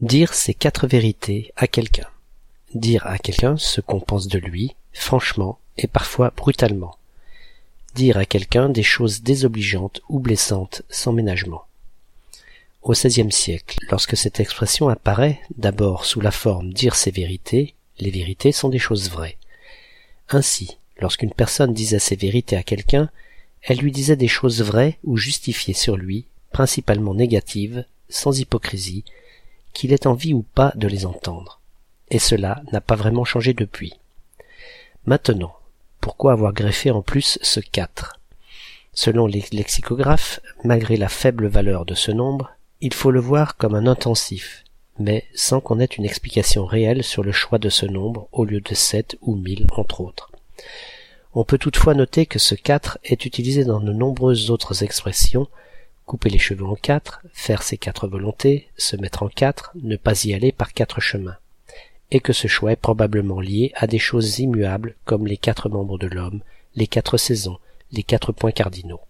Dire ces quatre vérités à quelqu'un. Dire à quelqu'un ce qu'on pense de lui, franchement et parfois brutalement. Dire à quelqu'un des choses désobligeantes ou blessantes sans ménagement. Au XVIe siècle, lorsque cette expression apparaît, d'abord sous la forme dire ses vérités, les vérités sont des choses vraies. Ainsi, lorsqu'une personne disait ses vérités à quelqu'un, elle lui disait des choses vraies ou justifiées sur lui, principalement négatives, sans hypocrisie, qu'il ait envie ou pas de les entendre. Et cela n'a pas vraiment changé depuis. Maintenant, pourquoi avoir greffé en plus ce 4 Selon les lexicographes, malgré la faible valeur de ce nombre, il faut le voir comme un intensif, mais sans qu'on ait une explication réelle sur le choix de ce nombre au lieu de sept ou mille entre autres. On peut toutefois noter que ce 4 est utilisé dans de nombreuses autres expressions couper les cheveux en quatre, faire ses quatre volontés, se mettre en quatre, ne pas y aller par quatre chemins, et que ce choix est probablement lié à des choses immuables comme les quatre membres de l'homme, les quatre saisons, les quatre points cardinaux.